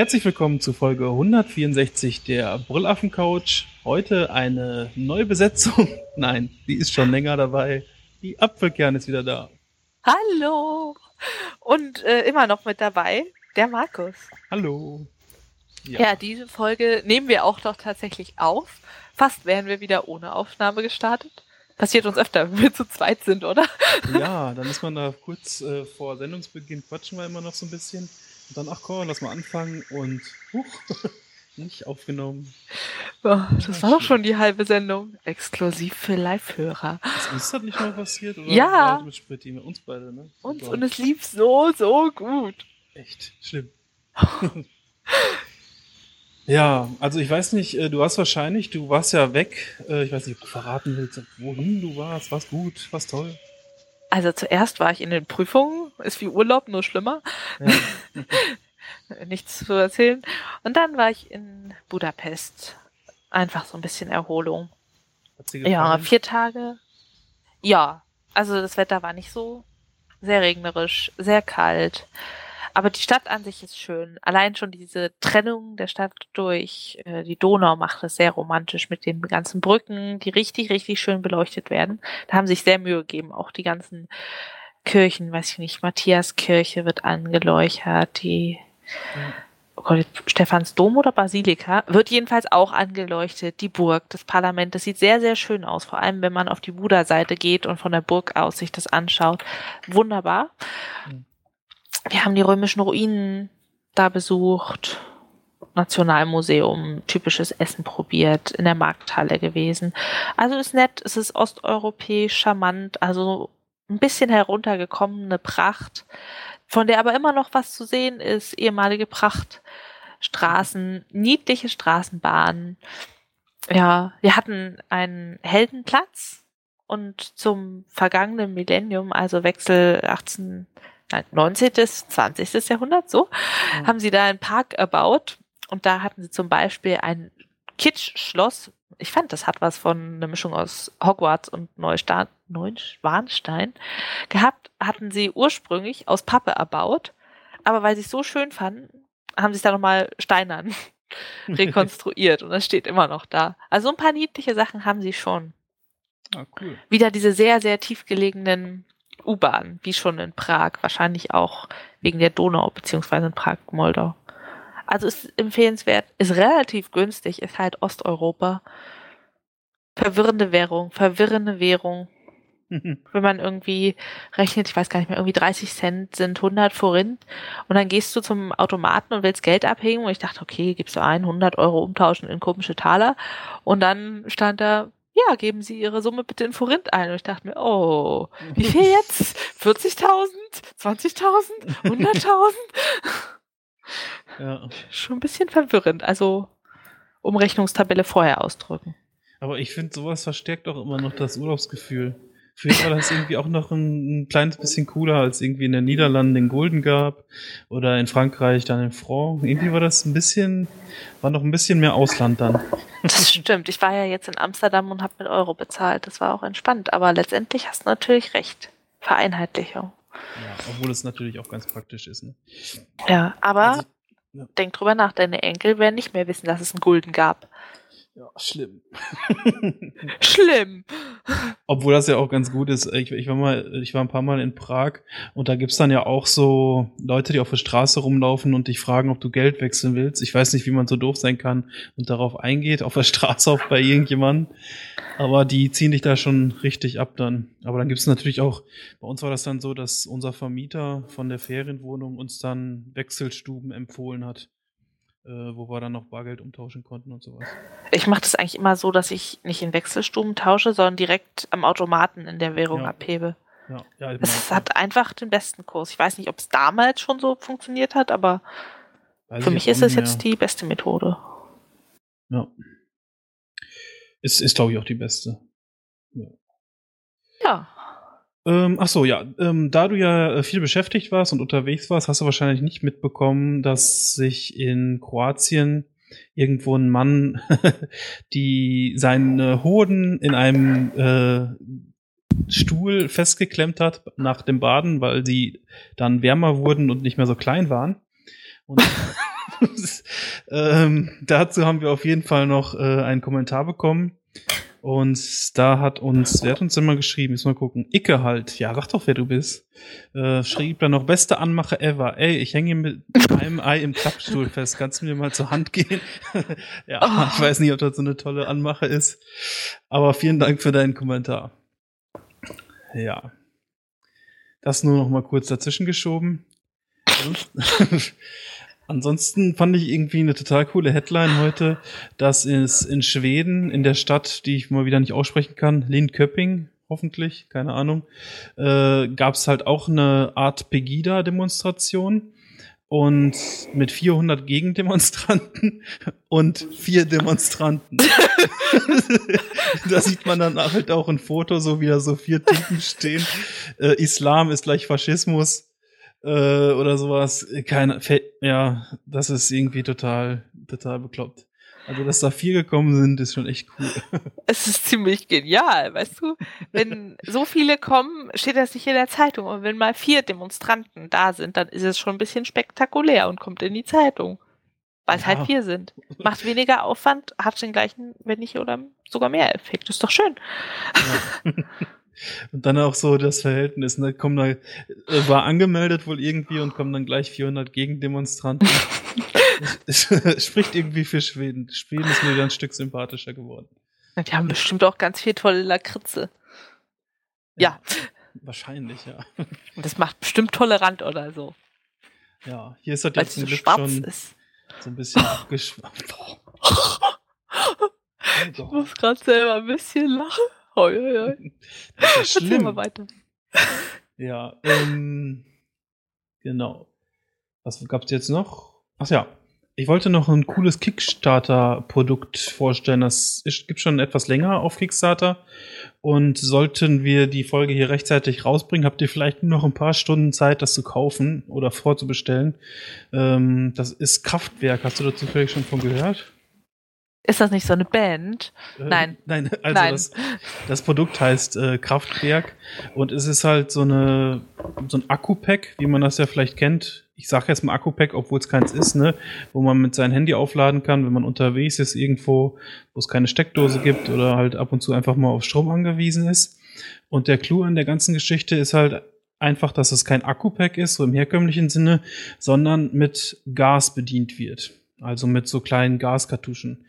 Herzlich willkommen zu Folge 164 der Brüllaffen Couch. Heute eine neue Besetzung. Nein, die ist schon länger dabei. Die Apfelkern ist wieder da. Hallo! Und äh, immer noch mit dabei der Markus. Hallo. Ja. ja, diese Folge nehmen wir auch doch tatsächlich auf. Fast wären wir wieder ohne Aufnahme gestartet. Passiert uns öfter, wenn wir zu zweit sind, oder? Ja, dann ist man da kurz äh, vor Sendungsbeginn quatschen wir immer noch so ein bisschen. Und dann, ach komm, lass mal anfangen und huch, nicht aufgenommen. Oh, das war doch schon die halbe Sendung. Exklusiv für Live-Hörer. Ist uns das nicht mal passiert? Oder ja. Mit Spritti? Uns beide, ne? Uns, und es lief so, so gut. Echt schlimm. Ja, also ich weiß nicht, äh, du hast wahrscheinlich, du warst ja weg. Äh, ich weiß nicht, ob du verraten willst, wohin du warst. Was gut, was toll. Also zuerst war ich in den Prüfungen, ist wie Urlaub, nur schlimmer. Ja. Nichts zu erzählen. Und dann war ich in Budapest. Einfach so ein bisschen Erholung. Ja, vier Tage. Ja, also das Wetter war nicht so sehr regnerisch, sehr kalt. Aber die Stadt an sich ist schön. Allein schon diese Trennung der Stadt durch äh, die Donau macht es sehr romantisch mit den ganzen Brücken, die richtig, richtig schön beleuchtet werden. Da haben sich sehr Mühe gegeben. Auch die ganzen Kirchen, weiß ich nicht, Matthiaskirche wird angeleuchtet, die mhm. oh Gott, Stephansdom oder Basilika wird jedenfalls auch angeleuchtet. Die Burg, das Parlament, das sieht sehr, sehr schön aus. Vor allem, wenn man auf die Buda-Seite geht und von der Burg aus sich das anschaut. Wunderbar. Mhm. Wir haben die römischen Ruinen da besucht, Nationalmuseum, typisches Essen probiert, in der Markthalle gewesen. Also ist nett, es ist osteuropäisch, charmant, also ein bisschen heruntergekommene Pracht, von der aber immer noch was zu sehen ist, ehemalige Prachtstraßen, niedliche Straßenbahnen. Ja, wir hatten einen Heldenplatz und zum vergangenen Millennium, also Wechsel 18 19., 20. Jahrhundert, so, mhm. haben sie da einen Park erbaut und da hatten sie zum Beispiel ein Kitsch-Schloss. Ich fand, das hat was von einer Mischung aus Hogwarts und Neustadt, Neuschwanstein gehabt. Hatten sie ursprünglich aus Pappe erbaut, aber weil sie es so schön fanden, haben sie es da nochmal steinern rekonstruiert und das steht immer noch da. Also ein paar niedliche Sachen haben sie schon. Ah, cool. Wieder diese sehr, sehr tief gelegenen U-Bahn, wie schon in Prag, wahrscheinlich auch wegen der Donau, beziehungsweise in Prag-Moldau. Also ist empfehlenswert, ist relativ günstig, ist halt Osteuropa. Verwirrende Währung, verwirrende Währung. Wenn man irgendwie rechnet, ich weiß gar nicht mehr, irgendwie 30 Cent sind 100 Forint und dann gehst du zum Automaten und willst Geld abheben und ich dachte, okay, gibst du ein, 100 Euro umtauschen in komische Taler und dann stand da ja, geben Sie Ihre Summe bitte in Forint ein. Und ich dachte mir, oh, wie viel jetzt? 40.000? 20.000? 100.000? Ja. Schon ein bisschen verwirrend. Also Umrechnungstabelle vorher ausdrücken. Aber ich finde, sowas verstärkt auch immer noch das Urlaubsgefühl. Für mich war das irgendwie auch noch ein, ein, kleines bisschen cooler, als irgendwie in den Niederlanden den Golden gab oder in Frankreich dann den Franc. Irgendwie war das ein bisschen, war noch ein bisschen mehr Ausland dann. Das stimmt. Ich war ja jetzt in Amsterdam und habe mit Euro bezahlt. Das war auch entspannt. Aber letztendlich hast du natürlich recht. Vereinheitlichung. Ja, obwohl es natürlich auch ganz praktisch ist. Ne? Ja, aber also, ja. denk drüber nach. Deine Enkel werden nicht mehr wissen, dass es einen Gulden gab. Ja, schlimm. schlimm. Obwohl das ja auch ganz gut ist. Ich, ich, war mal, ich war ein paar Mal in Prag und da gibt's dann ja auch so Leute, die auf der Straße rumlaufen und dich fragen, ob du Geld wechseln willst. Ich weiß nicht, wie man so doof sein kann und darauf eingeht, auf der Straße auch bei irgendjemandem. Aber die ziehen dich da schon richtig ab dann. Aber dann gibt's natürlich auch, bei uns war das dann so, dass unser Vermieter von der Ferienwohnung uns dann Wechselstuben empfohlen hat wo wir dann noch Bargeld umtauschen konnten und sowas. Ich mache das eigentlich immer so, dass ich nicht in Wechselstuben tausche, sondern direkt am Automaten in der Währung ja. abhebe. Ja, ja, es hat einfach den besten Kurs. Ich weiß nicht, ob es damals schon so funktioniert hat, aber weiß für mich ist es jetzt die beste Methode. Ja. Ist, ist glaube ich, auch die beste. Ja. ja. Ähm, ach so, ja. Ähm, da du ja äh, viel beschäftigt warst und unterwegs warst, hast du wahrscheinlich nicht mitbekommen, dass sich in Kroatien irgendwo ein Mann die seine Hoden in einem äh, Stuhl festgeklemmt hat nach dem Baden, weil sie dann wärmer wurden und nicht mehr so klein waren. Und ähm, dazu haben wir auf jeden Fall noch äh, einen Kommentar bekommen. Und da hat uns, wer hat uns immer geschrieben? Müssen wir gucken. Icke halt. Ja, sag doch, wer du bist. Äh, schrieb dann noch, beste Anmache ever. Ey, ich hänge mit einem Ei im Klappstuhl fest. Kannst du mir mal zur Hand gehen? ja, oh. ich weiß nicht, ob das so eine tolle Anmache ist. Aber vielen Dank für deinen Kommentar. Ja. Das nur noch mal kurz dazwischen geschoben. Ansonsten fand ich irgendwie eine total coole Headline heute, dass es in Schweden, in der Stadt, die ich mal wieder nicht aussprechen kann, Linköping, hoffentlich, keine Ahnung, äh, gab es halt auch eine Art Pegida-Demonstration und mit 400 Gegendemonstranten und vier Demonstranten. da sieht man dann halt auch ein Foto, so wie da so vier Typen stehen. Äh, Islam ist gleich Faschismus äh, oder sowas. Keine, ja, das ist irgendwie total, total bekloppt. Also, dass da vier gekommen sind, ist schon echt cool. Es ist ziemlich genial, weißt du? Wenn so viele kommen, steht das nicht in der Zeitung. Und wenn mal vier Demonstranten da sind, dann ist es schon ein bisschen spektakulär und kommt in die Zeitung. Weil es halt ja. halt vier sind. Macht weniger Aufwand, hat den gleichen, wenn nicht, oder sogar mehr Effekt. Ist doch schön. Ja. Und dann auch so das Verhältnis, ne, kommen da, äh, war angemeldet wohl irgendwie und kommen dann gleich 400 Gegendemonstranten. spricht irgendwie für Schweden. Schweden ist mir wieder ein Stück sympathischer geworden. Die haben bestimmt auch ganz viel tolle Lakritze. Ja. ja. Wahrscheinlich, ja. Und das macht bestimmt tolerant oder so. Ja, hier ist das jetzt zum Glück schon ist. so ein bisschen abgeschwappt. ich muss gerade selber ein bisschen lachen. Hoi, hoi, hoi. Das ist ja schlimm. Mal weiter. Ja, ähm, genau. Was gab's jetzt noch? Ach ja, ich wollte noch ein cooles Kickstarter-Produkt vorstellen. Das ist, gibt schon etwas länger auf Kickstarter. Und sollten wir die Folge hier rechtzeitig rausbringen, habt ihr vielleicht nur noch ein paar Stunden Zeit, das zu kaufen oder vorzubestellen. Ähm, das ist Kraftwerk. Hast du dazu vielleicht schon von gehört? Ist das nicht so eine Band? Äh, nein. Nein, also Nein. Das, das, Produkt heißt äh, Kraftwerk und es ist halt so eine so ein Akku-Pack, wie man das ja vielleicht kennt. Ich sage jetzt mal Akku-Pack, obwohl es keins ist, ne, wo man mit seinem Handy aufladen kann, wenn man unterwegs ist irgendwo, wo es keine Steckdose gibt oder halt ab und zu einfach mal auf Strom angewiesen ist. Und der Clou an der ganzen Geschichte ist halt einfach, dass es kein Akku-Pack ist, so im herkömmlichen Sinne, sondern mit Gas bedient wird. Also mit so kleinen Gaskartuschen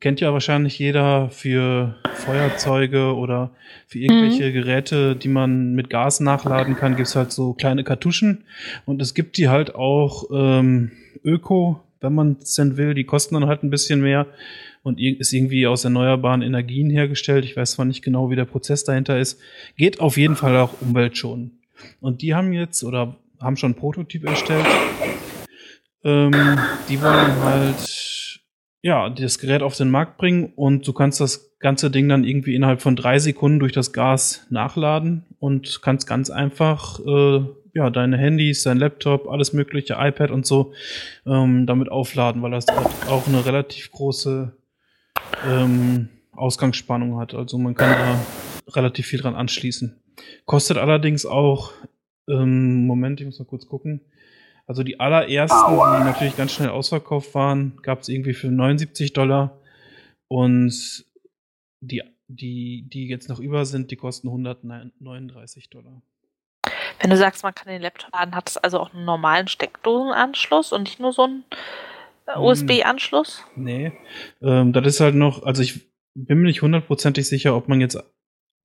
kennt ja wahrscheinlich jeder für Feuerzeuge oder für irgendwelche mhm. Geräte, die man mit Gas nachladen kann, gibt's halt so kleine Kartuschen. Und es gibt die halt auch ähm, Öko, wenn man es denn will. Die kosten dann halt ein bisschen mehr und ist irgendwie aus erneuerbaren Energien hergestellt. Ich weiß zwar nicht genau, wie der Prozess dahinter ist. Geht auf jeden Fall auch umweltschonend. Und die haben jetzt oder haben schon einen Prototyp erstellt. Ähm, die wollen halt ja, das Gerät auf den Markt bringen und du kannst das ganze Ding dann irgendwie innerhalb von drei Sekunden durch das Gas nachladen und kannst ganz einfach äh, ja deine Handys, dein Laptop, alles mögliche, iPad und so ähm, damit aufladen, weil das auch eine relativ große ähm, Ausgangsspannung hat. Also man kann da relativ viel dran anschließen. Kostet allerdings auch, ähm, Moment, ich muss mal kurz gucken, also die allerersten, die natürlich ganz schnell ausverkauft waren, gab es irgendwie für 79 Dollar. Und die, die, die jetzt noch über sind, die kosten 139 Dollar. Wenn du sagst, man kann den Laptop laden, hat es also auch einen normalen Steckdosenanschluss und nicht nur so einen äh, hm. USB-Anschluss? Nee. Ähm, das ist halt noch, also ich bin mir nicht hundertprozentig sicher, ob man jetzt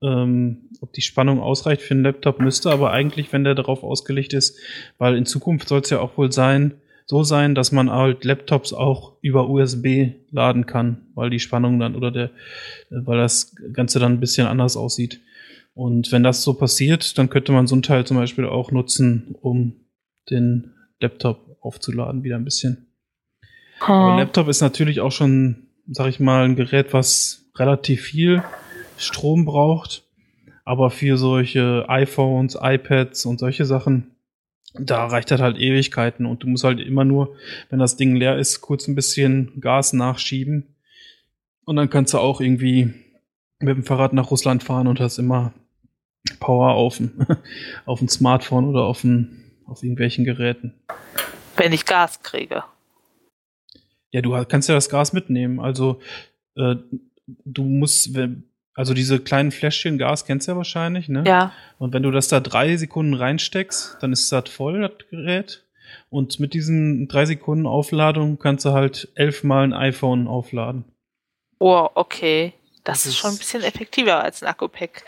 ähm, ob die Spannung ausreicht für einen Laptop, müsste aber eigentlich, wenn der darauf ausgelegt ist, weil in Zukunft soll es ja auch wohl sein, so sein, dass man halt Laptops auch über USB laden kann, weil die Spannung dann oder der, weil das Ganze dann ein bisschen anders aussieht. Und wenn das so passiert, dann könnte man so ein Teil zum Beispiel auch nutzen, um den Laptop aufzuladen, wieder ein bisschen. Aber Laptop ist natürlich auch schon, sag ich mal, ein Gerät, was relativ viel Strom braucht. Aber für solche iPhones, iPads und solche Sachen, da reicht das halt Ewigkeiten und du musst halt immer nur, wenn das Ding leer ist, kurz ein bisschen Gas nachschieben. Und dann kannst du auch irgendwie mit dem Fahrrad nach Russland fahren und hast immer Power auf dem, auf dem Smartphone oder auf, dem, auf irgendwelchen Geräten. Wenn ich Gas kriege. Ja, du kannst ja das Gas mitnehmen. Also äh, du musst, also diese kleinen Fläschchen Gas kennst du ja wahrscheinlich, ne? Ja. Und wenn du das da drei Sekunden reinsteckst, dann ist das voll, das Gerät. Und mit diesen drei Sekunden Aufladung kannst du halt elfmal ein iPhone aufladen. Oh, okay. Das, das ist schon ein bisschen effektiver als ein Akku-Pack.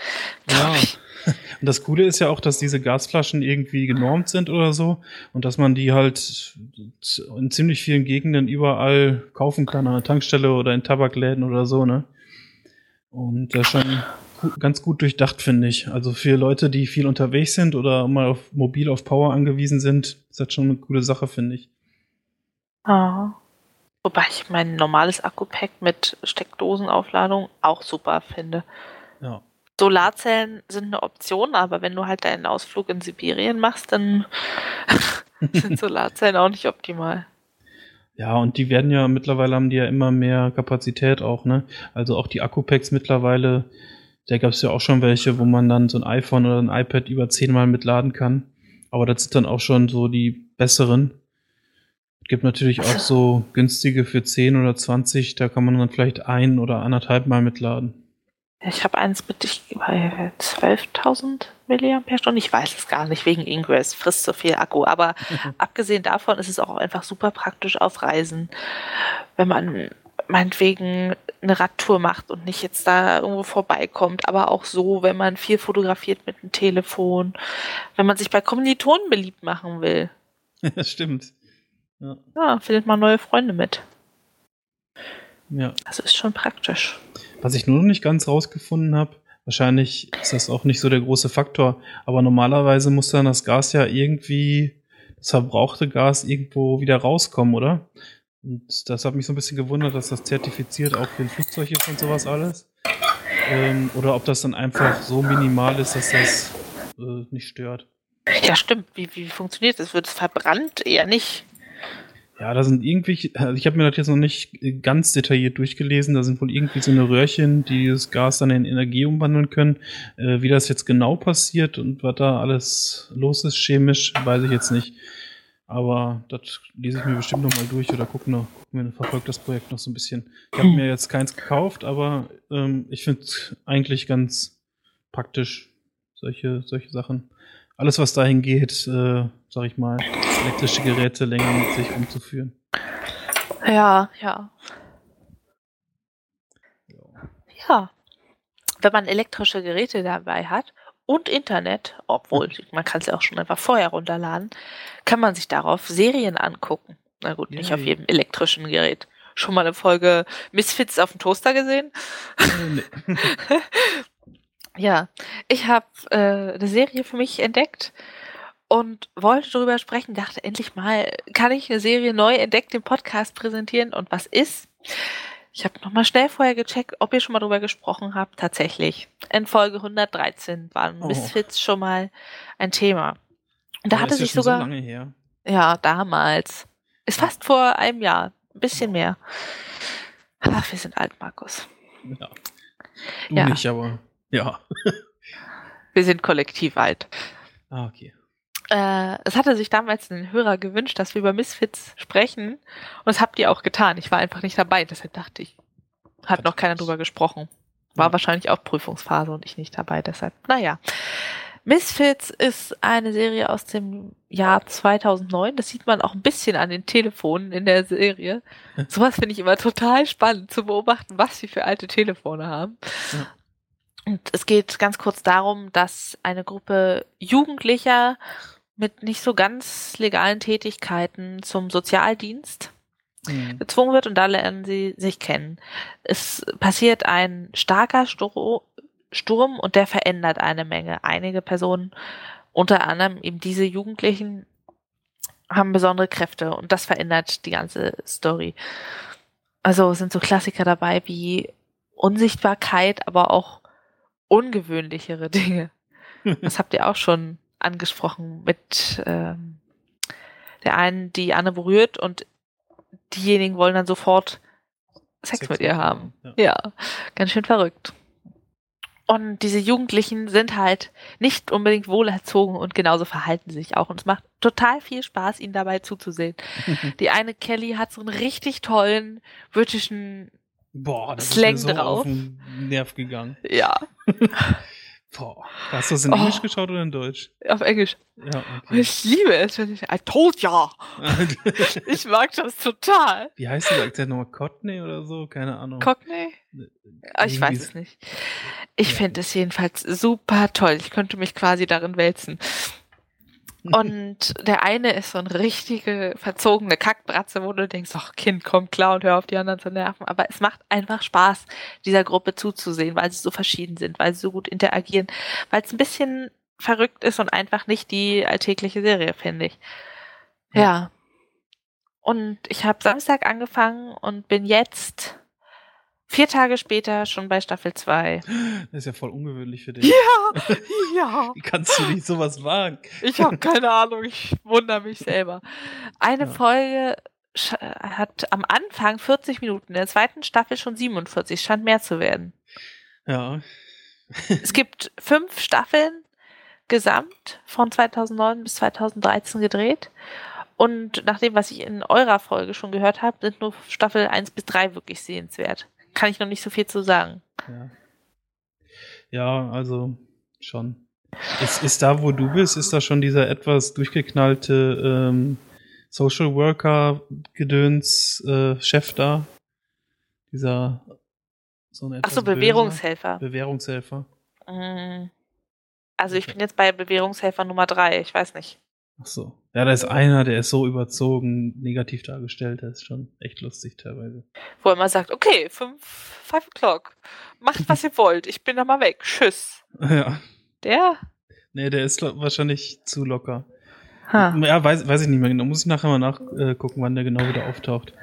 Ja. Und das Coole ist ja auch, dass diese Gasflaschen irgendwie genormt sind oder so und dass man die halt in ziemlich vielen Gegenden überall kaufen kann, an der Tankstelle oder in Tabakläden oder so, ne? Und das ist schon ganz gut durchdacht, finde ich. Also für Leute, die viel unterwegs sind oder mal auf mobil auf Power angewiesen sind, ist das schon eine coole Sache, finde ich. Ah. Wobei ich mein normales Akku-Pack mit Steckdosenaufladung auch super finde. Ja. Solarzellen sind eine Option, aber wenn du halt deinen Ausflug in Sibirien machst, dann sind Solarzellen auch nicht optimal. Ja, und die werden ja mittlerweile haben die ja immer mehr Kapazität auch, ne? Also auch die Akkupacks mittlerweile, da gab es ja auch schon welche, wo man dann so ein iPhone oder ein iPad über zehnmal mitladen kann. Aber das sind dann auch schon so die besseren. Es gibt natürlich auch so günstige für 10 oder 20, da kann man dann vielleicht ein oder anderthalb Mal mitladen. Ich habe eins mit ich, bei 12.000 mAh. Ich weiß es gar nicht, wegen Ingress frisst so viel Akku. Aber abgesehen davon ist es auch einfach super praktisch auf Reisen. Wenn man meinetwegen eine Radtour macht und nicht jetzt da irgendwo vorbeikommt, aber auch so, wenn man viel fotografiert mit dem Telefon, wenn man sich bei Kommilitonen beliebt machen will. Das stimmt. Ja. ja, findet man neue Freunde mit. Ja. Also ist schon praktisch. Was ich nur noch nicht ganz rausgefunden habe, wahrscheinlich ist das auch nicht so der große Faktor, aber normalerweise muss dann das Gas ja irgendwie, das verbrauchte Gas irgendwo wieder rauskommen, oder? Und das hat mich so ein bisschen gewundert, dass das zertifiziert auch für ein Flugzeug ist und sowas alles. Ähm, oder ob das dann einfach so minimal ist, dass das äh, nicht stört. Ja, stimmt. Wie, wie funktioniert das? Wird es verbrannt? Eher nicht. Ja, da sind irgendwie, also ich habe mir das jetzt noch nicht ganz detailliert durchgelesen, da sind wohl irgendwie so eine Röhrchen, die das Gas dann in Energie umwandeln können. Äh, wie das jetzt genau passiert und was da alles los ist chemisch, weiß ich jetzt nicht. Aber das lese ich mir bestimmt noch mal durch oder gucke noch, guck mir verfolgt das Projekt noch so ein bisschen. Ich habe mir jetzt keins gekauft, aber ähm, ich finde es eigentlich ganz praktisch, solche, solche Sachen. Alles, was dahin geht, äh, sag ich mal, elektrische Geräte länger mit sich umzuführen. Ja, ja. Ja. Wenn man elektrische Geräte dabei hat und Internet, obwohl man kann es ja auch schon einfach vorher runterladen, kann man sich darauf Serien angucken. Na gut, Yay. nicht auf jedem elektrischen Gerät. Schon mal eine Folge Misfits auf dem Toaster gesehen? Nee. ja, ich habe äh, eine Serie für mich entdeckt und wollte darüber sprechen, dachte endlich mal, kann ich eine Serie neu entdeckt im Podcast präsentieren und was ist? Ich habe nochmal schnell vorher gecheckt, ob ihr schon mal darüber gesprochen habt. Tatsächlich. In Folge 113 waren oh. Misfits schon mal ein Thema. Und da oh, hatte sich ja sogar. So ja, damals. Ist ja. fast vor einem Jahr. Ein bisschen mehr. Ach, wir sind alt, Markus. Ja. Du ja. nicht, aber ja. wir sind kollektiv alt. Ah, okay äh, es hatte sich damals ein Hörer gewünscht, dass wir über Misfits sprechen. Und das habt ihr auch getan. Ich war einfach nicht dabei, deshalb dachte ich, hat noch keiner drüber gesprochen. War wahrscheinlich auch Prüfungsphase und ich nicht dabei, deshalb. Naja. Misfits ist eine Serie aus dem Jahr 2009. Das sieht man auch ein bisschen an den Telefonen in der Serie. Sowas finde ich immer total spannend zu beobachten, was sie für alte Telefone haben. Ja. Und es geht ganz kurz darum, dass eine Gruppe Jugendlicher mit nicht so ganz legalen Tätigkeiten zum Sozialdienst mhm. gezwungen wird und da lernen sie sich kennen. Es passiert ein starker Sturm und der verändert eine Menge. Einige Personen, unter anderem eben diese Jugendlichen, haben besondere Kräfte und das verändert die ganze Story. Also sind so Klassiker dabei wie Unsichtbarkeit, aber auch ungewöhnlichere Dinge. Das habt ihr auch schon angesprochen mit ähm, der einen, die Anne berührt und diejenigen wollen dann sofort Sex, Sex mit ihr haben. Ja. ja. ganz schön verrückt. Und diese Jugendlichen sind halt nicht unbedingt wohlerzogen und genauso verhalten sie sich auch. Und es macht total viel Spaß, ihnen dabei zuzusehen. Die eine Kelly hat so einen richtig tollen britischen Boah, das Slang ist mir so drauf. auf den Nerv gegangen. Ja, Boah. Hast du das in Oh. Englisch geschaut oder in Deutsch? auf Englisch. Ja, okay. ich liebe es, wenn ich, I told ya. Ich mag das total. Wie heißt dieser Akzent nochmal? Cockney oder so? Keine Ahnung. Cockney? Ah, Ich weiß Irgendwie- es nicht. Ich Ja. finde es jedenfalls super toll. Ich könnte mich quasi darin wälzen. Und der eine ist so eine richtige verzogene Kackbratze, wo du denkst, ach Kind, komm klar und hör auf die anderen zu nerven. Aber es macht einfach Spaß, dieser Gruppe zuzusehen, weil sie so verschieden sind, weil sie so gut interagieren, weil es ein bisschen verrückt ist und einfach nicht die alltägliche Serie, finde ich. Ja. Und ich habe Samstag angefangen und bin jetzt vier Tage später schon bei Staffel 2. Das ist ja voll ungewöhnlich für dich. Ja, ja. Wie kannst du nicht sowas wagen? Ich habe keine Ahnung, ich wundere mich selber. Eine Ja. Folge hat am Anfang 40 Minuten, in der zweiten Staffel schon 47, scheint mehr zu werden. Ja. Es gibt fünf Staffeln gesamt von 2009 bis 2013 gedreht. Und nach dem, was ich in eurer Folge schon gehört habe, sind nur Staffel 1 bis 3 wirklich sehenswert. Kann ich noch nicht so viel zu sagen. Ja, ja also schon. Ist, ist da, wo du bist, ist da schon dieser etwas durchgeknallte ähm, Social Worker Gedöns äh, Chef da? Dieser so ein Ach so, etwas böser Bewährungshelfer. Bewährungshelfer. Mm. Also ich bin jetzt bei Bewährungshelfer Nummer 3, ich weiß nicht. Ach so. Ja, da ist einer, der ist so überzogen negativ dargestellt, der ist schon echt lustig teilweise. Wo er immer sagt, okay, 5, 5 o'clock. Macht, was ihr wollt. Ich bin da mal weg. Tschüss. Ja. Der? Nee, der ist wahrscheinlich zu locker. Ha. Ja, weiß, weiß ich nicht mehr genau. Muss ich nachher mal nachgucken, wann der genau wieder auftaucht.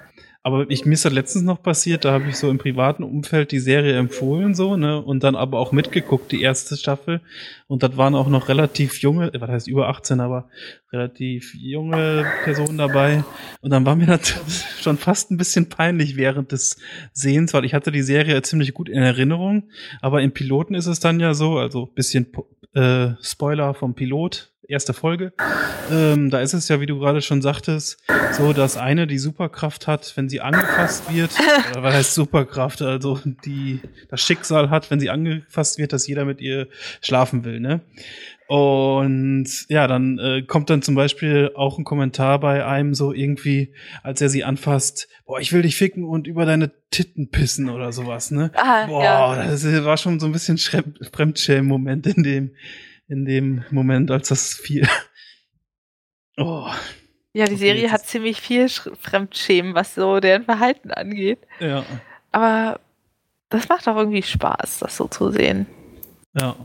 Aber ich, mir ist das letztens noch passiert, da habe ich so im privaten Umfeld die Serie empfohlen, so, ne, und dann aber auch mitgeguckt, die erste Staffel. Und das waren auch noch relativ junge, was heißt über 18, aber relativ junge Personen dabei. Und dann war mir das schon fast ein bisschen peinlich während des Sehens, weil ich hatte die Serie ziemlich gut in Erinnerung. Aber im Piloten ist es dann ja so, also bisschen äh, Spoiler vom Pilot, erste Folge. Ähm, da ist es ja, wie du gerade schon sagtest, so, dass eine die Superkraft hat, wenn sie angefasst wird. oder was heißt Superkraft? Also die das Schicksal hat, wenn sie angefasst wird, dass jeder mit ihr schlafen will, ne? Und ja, dann äh, kommt dann zum Beispiel auch ein Kommentar bei einem so irgendwie, als er sie anfasst, boah, ich will dich ficken und über deine Titten pissen oder sowas, ne? Ah, Boah, ja. das war schon so ein bisschen Fremdschämen-Moment in dem, in dem Moment, als das fiel. Oh, ja, die okay, Serie hat ziemlich viel Sch- Fremdschämen, was so deren Verhalten angeht. ja, Aber das macht auch irgendwie Spaß, das so zu sehen. ja.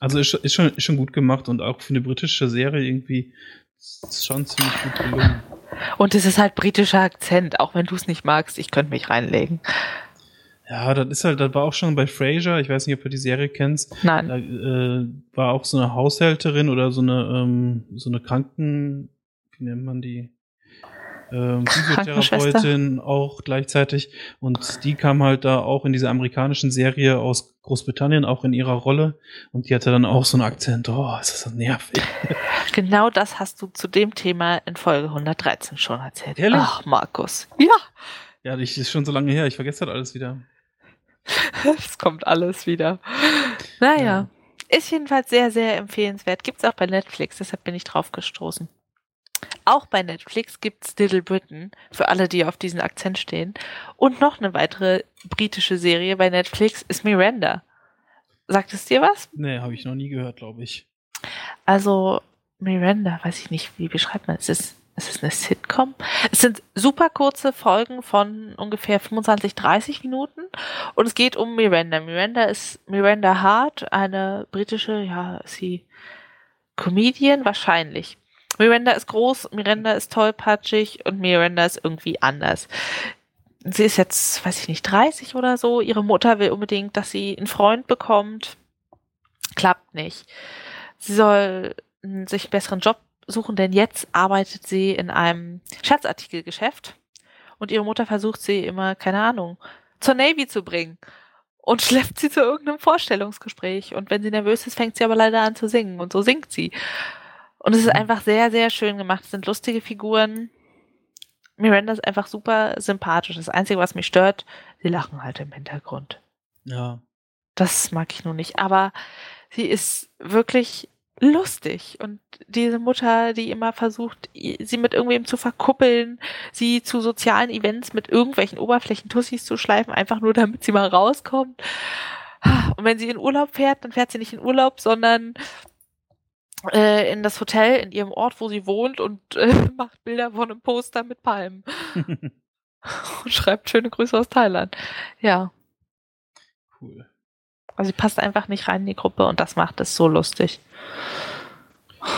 Also ist, ist, schon, ist schon gut gemacht und auch für eine britische Serie irgendwie ist schon ziemlich gut gelungen. Und es ist halt britischer Akzent, auch wenn du es nicht magst, ich könnte mich reinlegen. Ja, das ist halt, das war auch schon bei Frasier, ich weiß nicht, ob du die Serie kennst. Nein. Da äh, war auch so eine Haushälterin oder so eine, ähm, so eine Kranken, wie nennt man die? Ähm, Physiotherapeutin auch gleichzeitig. Und die kam halt da auch in dieser amerikanischen Serie aus Großbritannien, auch in ihrer Rolle. Und die hatte dann auch so einen Akzent. Oh, ist das so nervig. Genau das hast du zu dem Thema in Folge 113 schon erzählt. Ehrlich? Ach, Markus. Ja, Ja, das ist schon so lange her. Ich vergesse das alles wieder. es kommt alles wieder. Naja, Ja. ist jedenfalls sehr, sehr empfehlenswert. Gibt's auch bei Netflix, deshalb bin ich drauf gestoßen. Auch bei Netflix gibt's Little Britain, für alle, die auf diesen Akzent stehen. Und noch eine weitere britische Serie bei Netflix ist Miranda. Sagt es dir was? Nee, habe ich noch nie gehört, glaube ich. Also Miranda, weiß ich nicht, wie beschreibt man es? Ist, ist es eine Sitcom? Es sind super kurze Folgen von ungefähr 25, 30 Minuten und es geht um Miranda. Miranda ist Miranda Hart, eine britische, ja, ist sie Comedian? Wahrscheinlich. Miranda ist groß, Miranda ist tollpatschig und Miranda ist irgendwie anders. Sie ist jetzt, weiß ich nicht, 30 oder so. Ihre Mutter will unbedingt, dass sie einen Freund bekommt. Klappt nicht. Sie soll sich einen besseren Job suchen, denn jetzt arbeitet sie in einem Scherzartikelgeschäft und ihre Mutter versucht sie immer, keine Ahnung, zur Navy zu bringen. und schleppt sie zu irgendeinem Vorstellungsgespräch. Und wenn sie nervös ist, fängt sie aber leider an zu singen. Und so singt sie. Und es ist mhm. einfach sehr, sehr schön gemacht. Es sind lustige Figuren. Miranda ist einfach super sympathisch. Das Einzige, was mich stört, sie lachen halt im Hintergrund. Ja. Das mag ich nur nicht. Aber sie ist wirklich lustig. Und diese Mutter, die immer versucht, sie mit irgendwem zu verkuppeln, sie zu sozialen Events mit irgendwelchen Oberflächentussis zu schleifen, einfach nur damit sie mal rauskommt. Und wenn sie in Urlaub fährt, dann fährt sie nicht in Urlaub, sondern äh, in das Hotel in ihrem Ort, wo sie wohnt und äh, macht Bilder von einem Poster mit Palmen. und schreibt schöne Grüße aus Thailand. Ja. Cool. Also sie passt einfach nicht rein in die Gruppe und das macht es so lustig.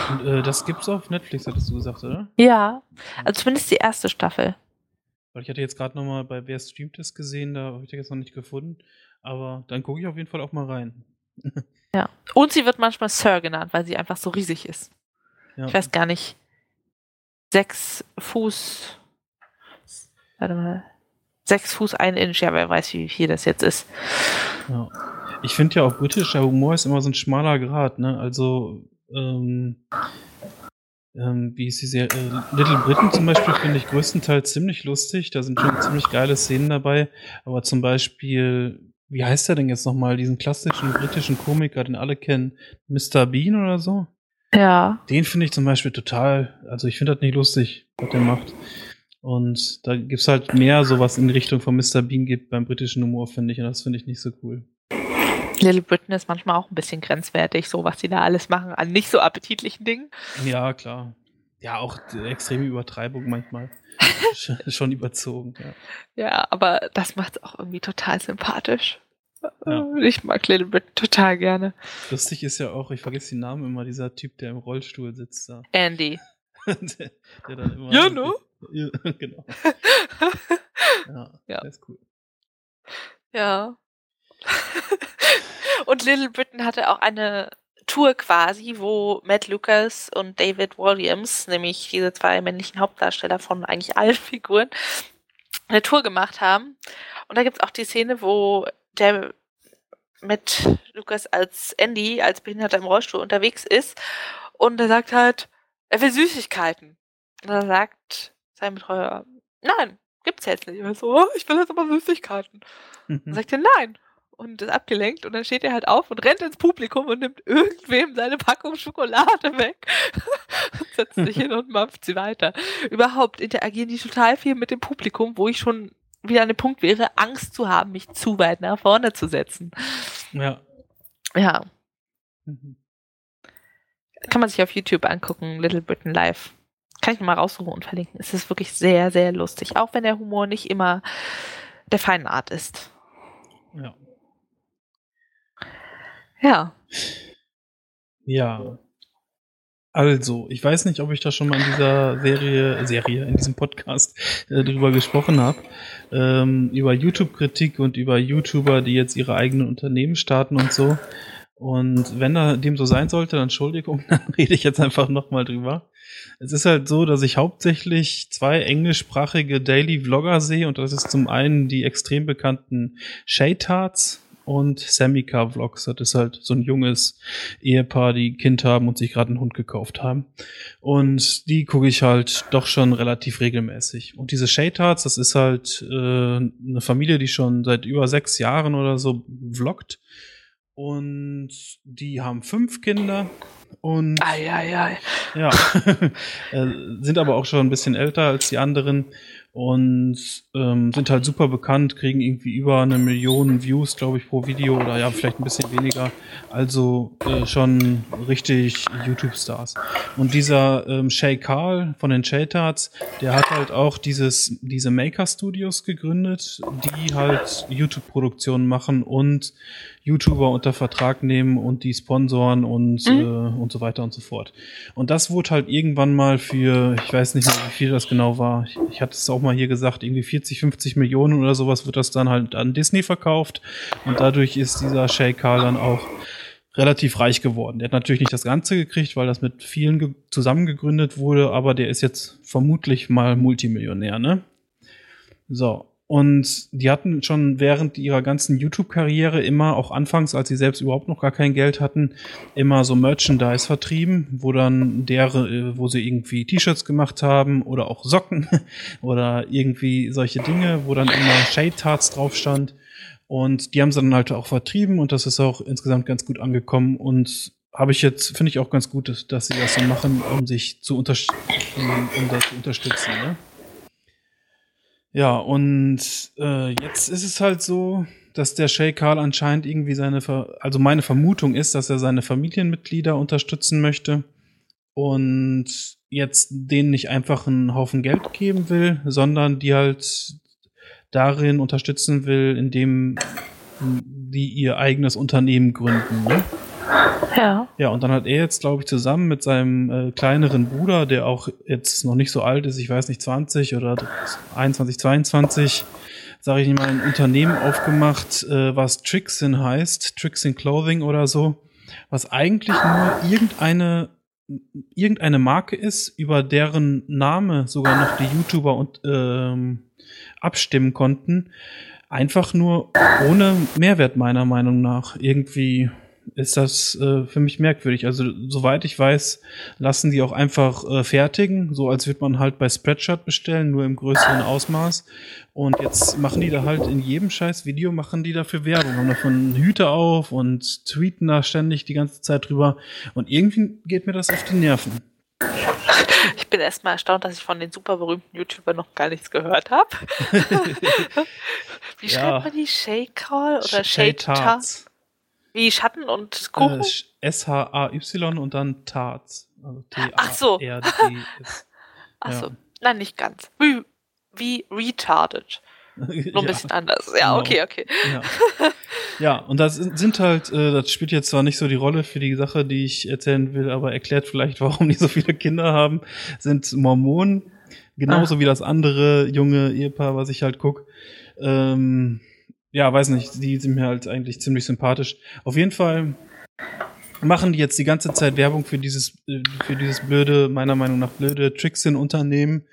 Und, äh, das gibt's auf Netflix, hattest du gesagt, oder? Ja, also zumindest die erste Staffel. Weil ich hatte jetzt gerade nochmal bei Wer streamt es gesehen, da habe ich das jetzt noch nicht gefunden. Aber dann gucke ich auf jeden Fall auch mal rein. ja. Und sie wird manchmal Sir genannt, weil sie einfach so riesig ist. Ja. Ich weiß gar nicht. Sechs Fuß. Warte mal. Sechs Fuß, ein Inch, ja, wer weiß, wie viel das jetzt ist. Ja. Ich finde ja auch britischer Humor ist immer so ein schmaler Grad, ne? Also, ähm, ähm, wie ist die Serie? Äh, Little Britain zum Beispiel finde ich größtenteils ziemlich lustig. Da sind schon ziemlich geile Szenen dabei. Aber zum Beispiel, wie heißt der denn jetzt nochmal? Diesen klassischen britischen Komiker, den alle kennen. Mr. Bean oder so? Ja. Den finde ich zum Beispiel total, also ich finde das nicht lustig, was der macht. Und da gibt's halt mehr so was in Richtung von Mr. Bean gibt beim britischen Humor, finde ich. Und das finde ich nicht so cool. Little Britain ist manchmal auch ein bisschen grenzwertig, so was sie da alles machen an nicht so appetitlichen Dingen. Ja, klar. Ja, auch extreme Übertreibung manchmal. Schon überzogen, ja. Ja, aber das macht es auch irgendwie total sympathisch. Ja. Ich mag Little Britain total gerne. Lustig ist ja auch, ich vergesse den Namen immer, dieser Typ, der im Rollstuhl sitzt da. Andy. der, der, dann immer. Ja, ne? Ja, genau. ja, ja, der ist cool. Ja. und Little Britain hatte auch eine Tour quasi, wo Matt Lucas und David Williams, nämlich diese zwei männlichen Hauptdarsteller von eigentlich allen Figuren, eine Tour gemacht haben. Und da gibt es auch die Szene, wo der Matt Lucas als Andy, als Behinderter im Rollstuhl unterwegs ist und er sagt halt, er will Süßigkeiten. Und er sagt sein Betreuer, nein, gibt's jetzt nicht. Und so, oh, ich will jetzt aber Süßigkeiten. Mhm. Und sagt er, nein, und ist abgelenkt und dann steht er halt auf und rennt ins Publikum und nimmt irgendwem seine Packung Schokolade weg und setzt sich hin und mampft sie weiter. Überhaupt interagieren die total viel mit dem Publikum, wo ich schon wieder an dem Punkt wäre, Angst zu haben, mich zu weit nach vorne zu setzen. Ja. Ja. Mhm. Kann man sich auf YouTube angucken, Little Britain Live. Kann ich mal raussuchen und verlinken. Es ist wirklich sehr, sehr lustig, auch wenn der Humor nicht immer der feinen Art ist. Ja. Ja. Ja. Also, ich weiß nicht, ob ich da schon mal in dieser Serie, Serie, in diesem Podcast äh, drüber gesprochen habe. Ähm, über YouTube-Kritik und über YouTuber, die jetzt ihre eigenen Unternehmen starten und so. Und wenn da dem so sein sollte, dann Entschuldigung, dann rede ich jetzt einfach nochmal drüber. Es ist halt so, dass ich hauptsächlich zwei englischsprachige Daily Vlogger sehe und das ist zum einen die extrem bekannten Shaytards und Samika Vlogs. Das ist halt so ein junges Ehepaar, die Kind haben und sich gerade einen Hund gekauft haben. Und die gucke ich halt doch schon relativ regelmäßig. Und diese Shade das ist halt äh, eine Familie, die schon seit über sechs Jahren oder so vloggt. Und die haben fünf Kinder und ei, ei, ei. ja, äh, sind aber auch schon ein bisschen älter als die anderen und ähm, sind halt super bekannt, kriegen irgendwie über eine Million Views, glaube ich, pro Video oder ja, vielleicht ein bisschen weniger. Also äh, schon richtig YouTube-Stars. Und dieser ähm, Shay Carl von den Shaytards, der hat halt auch dieses, diese Maker-Studios gegründet, die halt YouTube-Produktionen machen und YouTuber unter Vertrag nehmen und die sponsoren und, mhm. äh, und so weiter und so fort. Und das wurde halt irgendwann mal für, ich weiß nicht mehr, wie viel das genau war. Ich, ich hatte es auch mal hier gesagt, irgendwie 40, 50 Millionen oder sowas wird das dann halt an Disney verkauft. Und dadurch ist dieser Shay Carl dann auch relativ reich geworden. Der hat natürlich nicht das Ganze gekriegt, weil das mit vielen zusammengegründet wurde, aber der ist jetzt vermutlich mal Multimillionär, ne? So. Und die hatten schon während ihrer ganzen YouTube-Karriere immer, auch anfangs, als sie selbst überhaupt noch gar kein Geld hatten, immer so Merchandise vertrieben, wo dann deren, äh, wo sie irgendwie T-Shirts gemacht haben oder auch Socken oder irgendwie solche Dinge, wo dann immer Shade Tarts drauf stand. Und die haben sie dann halt auch vertrieben und das ist auch insgesamt ganz gut angekommen und habe ich jetzt, finde ich auch ganz gut, dass, sie das so machen, um sich zu, unter um, um das zu unterstützen. Ne? Ja, und äh, jetzt ist es halt so, dass der Shay Karl anscheinend irgendwie seine, Ver also meine Vermutung ist, dass er seine Familienmitglieder unterstützen möchte und jetzt denen nicht einfach einen Haufen Geld geben will, sondern die halt darin unterstützen will, indem die ihr eigenes Unternehmen gründen. Ne? Ja. Ja, und dann hat er jetzt, glaube ich, zusammen mit seinem äh, kleineren Bruder, der auch jetzt noch nicht so alt ist, ich weiß nicht, 20 oder 21, 22, sage ich mal, ein Unternehmen aufgemacht, äh, was Trixin heißt, Trixin Clothing oder so, was eigentlich nur irgendeine irgendeine Marke ist, über deren Name sogar noch die YouTuber und ähm, abstimmen konnten. Einfach nur ohne Mehrwert meiner Meinung nach. Irgendwie ist das äh, für mich merkwürdig. Also soweit ich weiß, lassen die auch einfach äh, fertigen, so als würde man halt bei Spreadshirt bestellen, nur im größeren Ausmaß. Und jetzt machen die da halt in jedem scheiß Video, machen die dafür Werbung, haben davon Hüte auf und tweeten da ständig die ganze Zeit drüber. Und irgendwie geht mir das auf die Nerven. Ich bin erstmal erstaunt, dass ich von den super berühmten YouTubern noch gar nichts gehört habe. Wie schreibt ja. man die? Shake Call oder Shake Tarts? Wie Schatten und Kuchen? Äh, S-H-A-Y und dann Tarts. Also Ach so. Ach so. Nein, nicht ganz. Wie, wie retarded. Nur ein ja, bisschen anders. Ja, genau. okay, okay. Ja. ja, und das sind halt, äh, das spielt jetzt zwar nicht so die Rolle für die Sache, die ich erzählen will, aber erklärt vielleicht, warum die so viele Kinder haben, sind Mormonen. Genauso ah. wie das andere junge Ehepaar, was ich halt guck. Ähm, ja, weiß nicht, die sind mir halt eigentlich ziemlich sympathisch. Auf jeden Fall machen die jetzt die ganze Zeit Werbung für dieses, äh, für dieses blöde, meiner Meinung nach blöde Tricks-in-Unternehmen.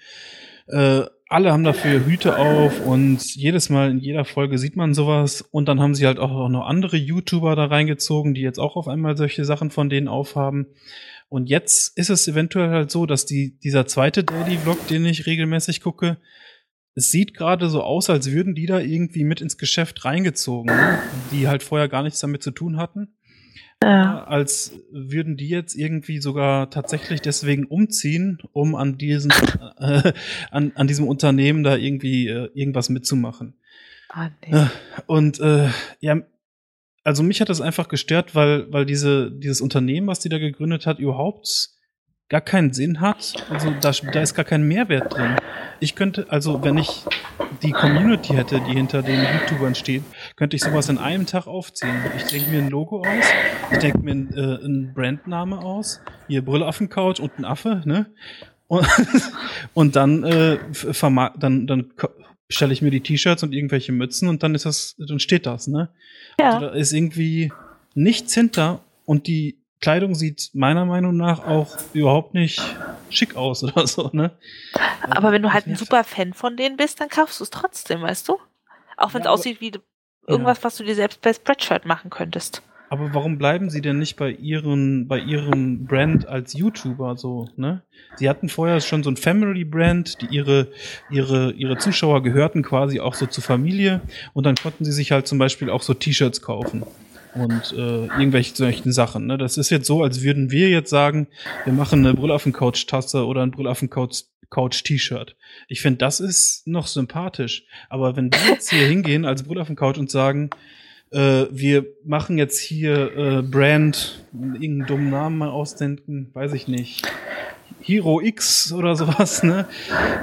Äh, alle haben dafür Hüte auf und jedes Mal in jeder Folge sieht man sowas. Und dann haben sie halt auch noch andere YouTuber da reingezogen, die jetzt auch auf einmal solche Sachen von denen aufhaben. Und jetzt ist es eventuell halt so, dass die, dieser zweite Daily Vlog, den ich regelmäßig gucke, es sieht gerade so aus, als würden die da irgendwie mit ins Geschäft reingezogen, ne? die halt vorher gar nichts damit zu tun hatten. Ja. Als würden die jetzt irgendwie sogar tatsächlich deswegen umziehen, um an diesem, äh, an, an diesem Unternehmen da irgendwie äh, irgendwas mitzumachen. Ah, nee. Äh, und äh, ja, also mich hat das einfach gestört, weil, weil diese, dieses Unternehmen, was die da gegründet hat, überhaupt gar keinen Sinn hat. Also da, da ist gar kein Mehrwert drin. Ich könnte, also wenn ich die Community hätte, die hinter den YouTubern steht, könnte ich sowas in einem Tag aufziehen. Ich denke mir ein Logo aus, ich denke mir ein, äh, ein Brandname aus, hier Brüllaffen-Couch und ein Affe, ne? Und, und dann, äh, dann, dann stelle ich mir die T-Shirts und irgendwelche Mützen und dann ist das, dann steht das, ne? Ja. Also da ist irgendwie nichts hinter und die Kleidung sieht meiner Meinung nach auch überhaupt nicht schick aus oder so, ne? Aber wenn du halt ein super Fan von denen bist, dann kaufst du es trotzdem, weißt du? Auch wenn es ja, aussieht wie irgendwas, ja. was du dir selbst bei Spreadshirt machen könntest. Aber warum bleiben sie denn nicht bei ihren, bei ihrem Brand als YouTuber so, ne? Sie hatten vorher schon so ein Family Brand, die ihre, ihre, ihre Zuschauer gehörten quasi auch so zur Familie und dann konnten sie sich halt zum Beispiel auch so T-Shirts kaufen und äh, irgendwelche solchen Sachen. Ne? Das ist jetzt so, als würden wir jetzt sagen, wir machen eine Brüllaffen-Couch-Tasse oder ein Brüllaffen-Couch-T-Shirt. Ich finde, das ist noch sympathisch. Aber wenn wir jetzt hier hingehen als Brüllaffen-Couch und sagen, äh, wir machen jetzt hier äh, Brand, irgendeinen dummen Namen mal ausdenken, weiß ich nicht. Hero X oder sowas, ne,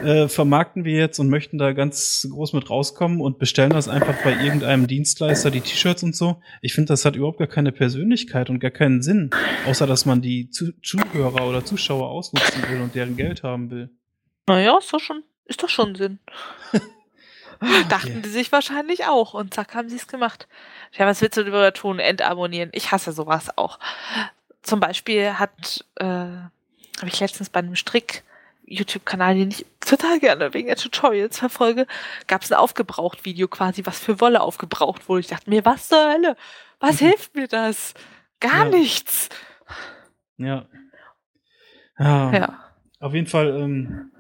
äh, vermarkten wir jetzt und möchten da ganz groß mit rauskommen und bestellen das einfach bei irgendeinem Dienstleister, die T-Shirts und so. Ich finde, das hat überhaupt gar keine Persönlichkeit und gar keinen Sinn, außer dass man die Zu Zuhörer oder Zuschauer ausnutzen will und deren Geld haben will. Naja, ist doch schon, ist doch schon Sinn. Dachten okay. die sich wahrscheinlich auch und zack, haben sie es gemacht. Ja, was willst du darüber tun? Entabonnieren. Ich hasse sowas auch. Zum Beispiel hat äh, habe ich letztens bei einem Strick YouTube-Kanal, den ich total gerne wegen der Tutorials verfolge, gab es ein Aufgebraucht-Video quasi, was für Wolle aufgebraucht wurde. Ich dachte mir, was zur Hölle? Was hilft mir das? Gar Ja. nichts. Ja. Ja. Ja. Auf jeden Fall, ähm,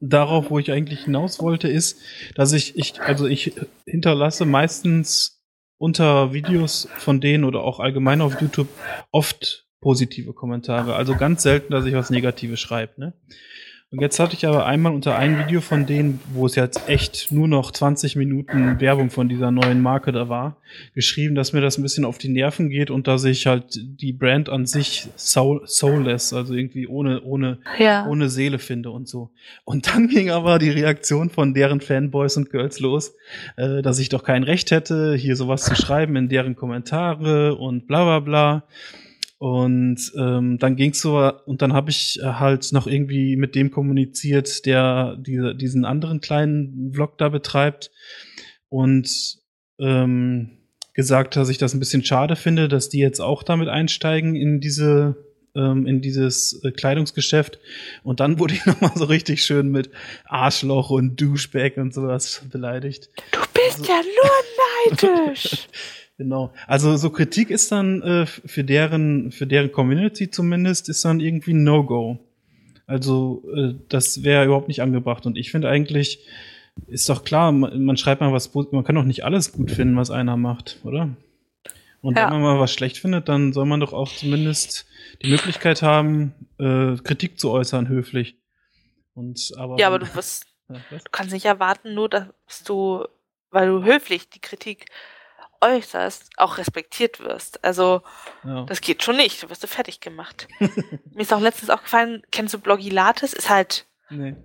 darauf, wo ich eigentlich hinaus wollte, ist, dass ich, ich, also ich hinterlasse meistens unter Videos von denen oder auch allgemein auf YouTube oft positive Kommentare. Also ganz selten, dass ich was Negatives schreibe, ne? Und jetzt hatte ich aber einmal unter ein Video von denen, wo es jetzt echt nur noch 20 Minuten Werbung von dieser neuen Marke da war, geschrieben, dass mir das ein bisschen auf die Nerven geht und dass ich halt die Brand an sich soul soulless, also irgendwie ohne, ohne, Ja. ohne Seele finde und so. Und dann ging aber die Reaktion von deren Fanboys und Girls los, äh, dass ich doch kein Recht hätte, hier sowas zu schreiben in deren Kommentare und bla bla bla. Und ähm, dann ging's so, und dann habe ich äh, halt noch irgendwie mit dem kommuniziert, der diese, diesen anderen kleinen Vlog da betreibt und ähm, gesagt, dass ich das ein bisschen schade finde, dass die jetzt auch damit einsteigen in diese ähm, in dieses äh, Kleidungsgeschäft. Und dann wurde ich nochmal so richtig schön mit Arschloch und Douchebag und sowas beleidigt. Du bist ja nur neidisch. Genau. Also so Kritik ist dann äh, für deren für deren Community zumindest ist dann irgendwie ein No-Go. Also äh, das wäre überhaupt nicht angebracht. Und ich finde eigentlich ist doch klar, man, man schreibt mal was, man kann doch nicht alles gut finden, was einer macht, oder? Und Ja. wenn man mal was schlecht findet, dann soll man doch auch zumindest die Möglichkeit haben, äh, Kritik zu äußern, höflich. Und aber ja, aber du wirst, Ja, du kannst nicht erwarten, nur dass du, weil du höflich die Kritik äußerst, auch respektiert wirst. Also, ja. das geht schon nicht. Du wirst du fertig gemacht. Mir ist auch letztens auch gefallen, kennst du Blogilates? Ist halt nee.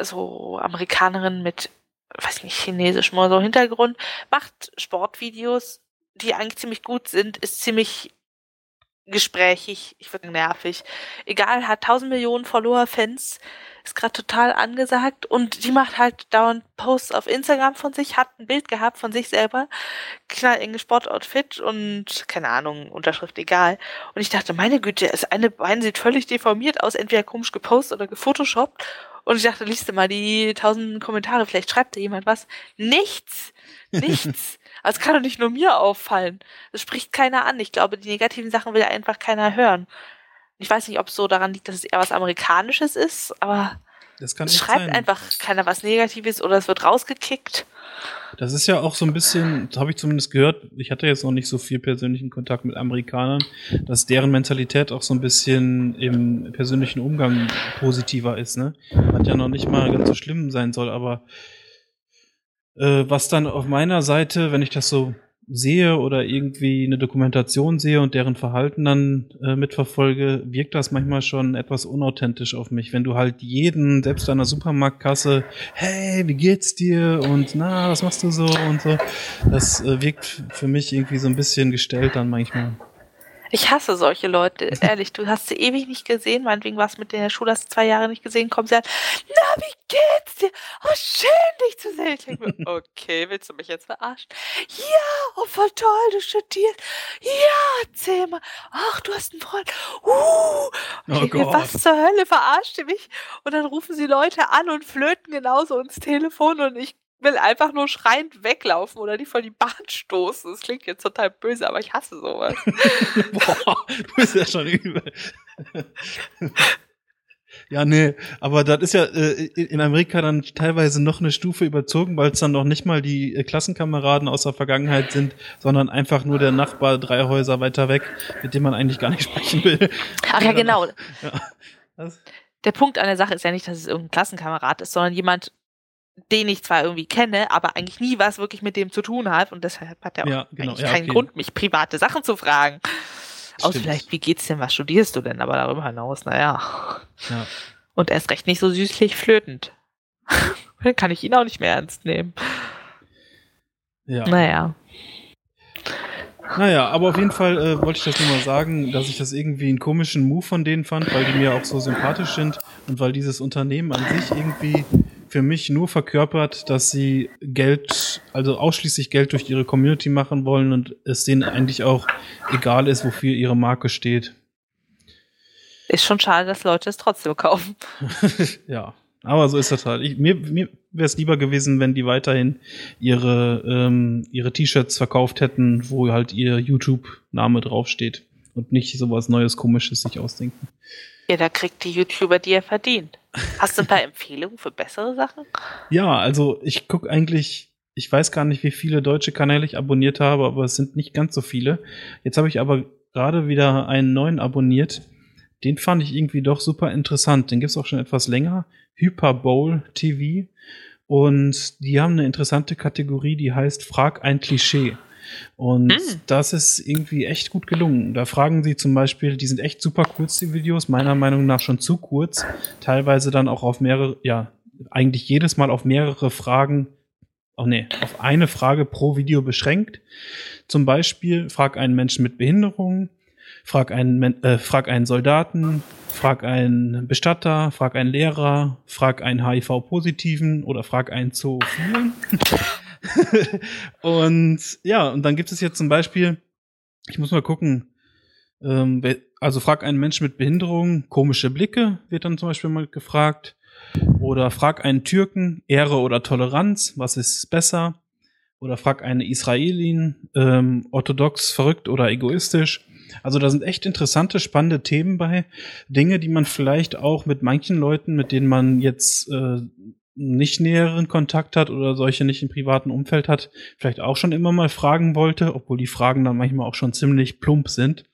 so Amerikanerin mit, weiß nicht, chinesischem oder so Hintergrund, macht Sportvideos, die eigentlich ziemlich gut sind, ist ziemlich gesprächig, ich würde sagen nervig. Egal, hat 1000 Millionen Follower, Fans, ist gerade total angesagt und die macht halt dauernd Posts auf Instagram von sich, hat ein Bild gehabt von sich selber, knallenges Sportoutfit und keine Ahnung, Unterschrift egal. Und ich dachte, meine Güte, das eine Bein sieht völlig deformiert aus, entweder komisch gepostet oder gefotoshoppt. Und ich dachte, liest du mal die tausend Kommentare, vielleicht schreibt da jemand was. Nichts, nichts. Also es kann doch nicht nur mir auffallen. Das spricht keiner an. Ich glaube, die negativen Sachen will einfach keiner hören. Ich weiß nicht, ob es so daran liegt, dass es eher was Amerikanisches ist, aber es schreibt sein. einfach keiner was Negatives oder es wird rausgekickt. Das ist ja auch so ein bisschen, habe ich zumindest gehört, ich hatte jetzt noch nicht so viel persönlichen Kontakt mit Amerikanern, dass deren Mentalität auch so ein bisschen im persönlichen Umgang positiver ist, ne? Was ja noch nicht mal ganz so schlimm sein soll, aber äh, was dann auf meiner Seite, wenn ich das so sehe oder irgendwie eine Dokumentation sehe und deren Verhalten dann äh, mitverfolge, wirkt das manchmal schon etwas unauthentisch auf mich. Wenn du halt jeden, selbst der Supermarktkasse, hey, wie geht's dir? Und na, was machst du so? Und so. Das äh, wirkt für mich irgendwie so ein bisschen gestellt dann manchmal. Ich hasse solche Leute, ehrlich. Du hast sie ewig nicht gesehen. Meinetwegen warst du mit der Schule, hast du zwei Jahre nicht gesehen. Kommst du an, na, wie geht's dir? Oh, schön, dich zu sehen. Ich denke mir, okay, willst du mich jetzt verarschen? Ja, oh, voll toll, du studierst. Ja, erzähl mal. Ach, du hast einen Freund. Uh. Oh mir, Gott. was zur Hölle, verarscht ihr mich? Und dann rufen sie Leute an und flöten genauso ins Telefon und ich will einfach nur schreiend weglaufen oder die vor die Bahn stoßen. Das klingt jetzt total böse, aber ich hasse sowas. Boah, du bist ja schon übel. Ja, nee, aber das ist ja äh, in Amerika dann teilweise noch eine Stufe überzogen, weil es dann noch nicht mal die äh, Klassenkameraden aus der Vergangenheit sind, sondern einfach nur der Nachbar drei Häuser weiter weg, mit dem man eigentlich gar nicht sprechen will. Ach ja, genau. Ja. Das, Der Punkt an der Sache ist ja nicht, dass es irgendein Klassenkamerad ist, sondern jemand, den ich zwar irgendwie kenne, aber eigentlich nie was wirklich mit dem zu tun hat und deshalb hat er auch Ja, genau, eigentlich ja, keinen okay. Grund, mich private Sachen zu fragen. Außer Stimmt. vielleicht, wie geht's denn, was studierst du denn? Aber darüber hinaus, naja. ja. Und erst recht nicht so süßlich flötend. Dann kann ich ihn auch nicht mehr ernst nehmen. ja. Naja. Naja, aber auf jeden Fall äh, wollte ich das nur mal sagen, dass ich das irgendwie einen komischen Move von denen fand, weil die mir auch so sympathisch sind und weil dieses Unternehmen an sich irgendwie für mich nur verkörpert, dass sie Geld, also ausschließlich Geld durch ihre Community machen wollen und es denen eigentlich auch egal ist, wofür ihre Marke steht. Ist schon schade, dass Leute es trotzdem kaufen. ja, aber so ist das halt. Ich, mir mir wäre es lieber gewesen, wenn die weiterhin ihre, ähm, ihre T-Shirts verkauft hätten, wo halt ihr YouTube-Name draufsteht und nicht sowas Neues, Komisches sich ausdenken. Ja, da kriegt die YouTuber, die er verdient. Hast du ein paar Empfehlungen für bessere Sachen? Ja, also ich gucke eigentlich, ich weiß gar nicht, wie viele deutsche Kanäle ich abonniert habe, aber es sind nicht ganz so viele. Jetzt habe ich aber gerade wieder einen neuen abonniert. Den fand ich irgendwie doch super interessant. Den gibt's auch schon etwas länger. Hyperbowl TV. Und die haben eine interessante Kategorie, die heißt Frag ein Klischee. Und hm. das ist irgendwie echt gut gelungen. Da fragen sie zum Beispiel, die sind echt super kurz, die Videos, meiner Meinung nach schon zu kurz. Teilweise dann auch auf mehrere, ja, eigentlich jedes Mal auf mehrere Fragen, oh nee, auf eine Frage pro Video beschränkt. Zum Beispiel, frag einen Menschen mit Behinderung, frag einen, äh, frag einen Soldaten, frag einen Bestatter, frag einen Lehrer, frag einen HIV-Positiven oder frag einen Zoophilen. und ja, und dann gibt es jetzt zum Beispiel, ich muss mal gucken, ähm, also frag einen Menschen mit Behinderung, komische Blicke wird dann zum Beispiel mal gefragt. Oder frag einen Türken, Ehre oder Toleranz, was ist besser? Oder frag eine Israelin, ähm, orthodox, verrückt oder egoistisch. Also da sind echt interessante, spannende Themen bei. Dinge, die man vielleicht auch mit manchen Leuten, mit denen man jetzt äh, nicht näheren Kontakt hat oder solche nicht im privaten Umfeld hat, vielleicht auch schon immer mal fragen wollte, obwohl die Fragen dann manchmal auch schon ziemlich plump sind.